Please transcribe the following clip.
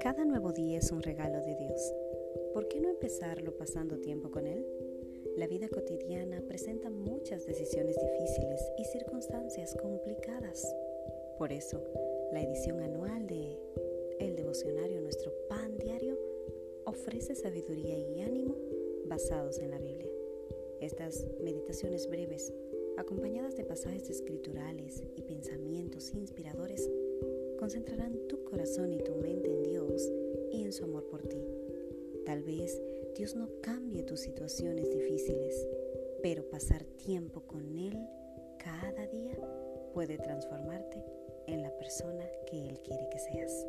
Cada nuevo día es un regalo de Dios. ¿Por qué no empezarlo pasando tiempo con Él? La vida cotidiana presenta muchas decisiones difíciles y circunstancias complicadas. Por eso, la edición anual de El Devocionario Nuestro Pan Diario ofrece sabiduría y ánimo basados en la Biblia. Estas meditaciones breves, acompañadas de pasajes escriturales y pensamientos inspiradores, concentrarán tu corazón y Tal vez Dios no cambie tus situaciones difíciles, pero pasar tiempo con Él cada día puede transformarte en la persona que Él quiere que seas.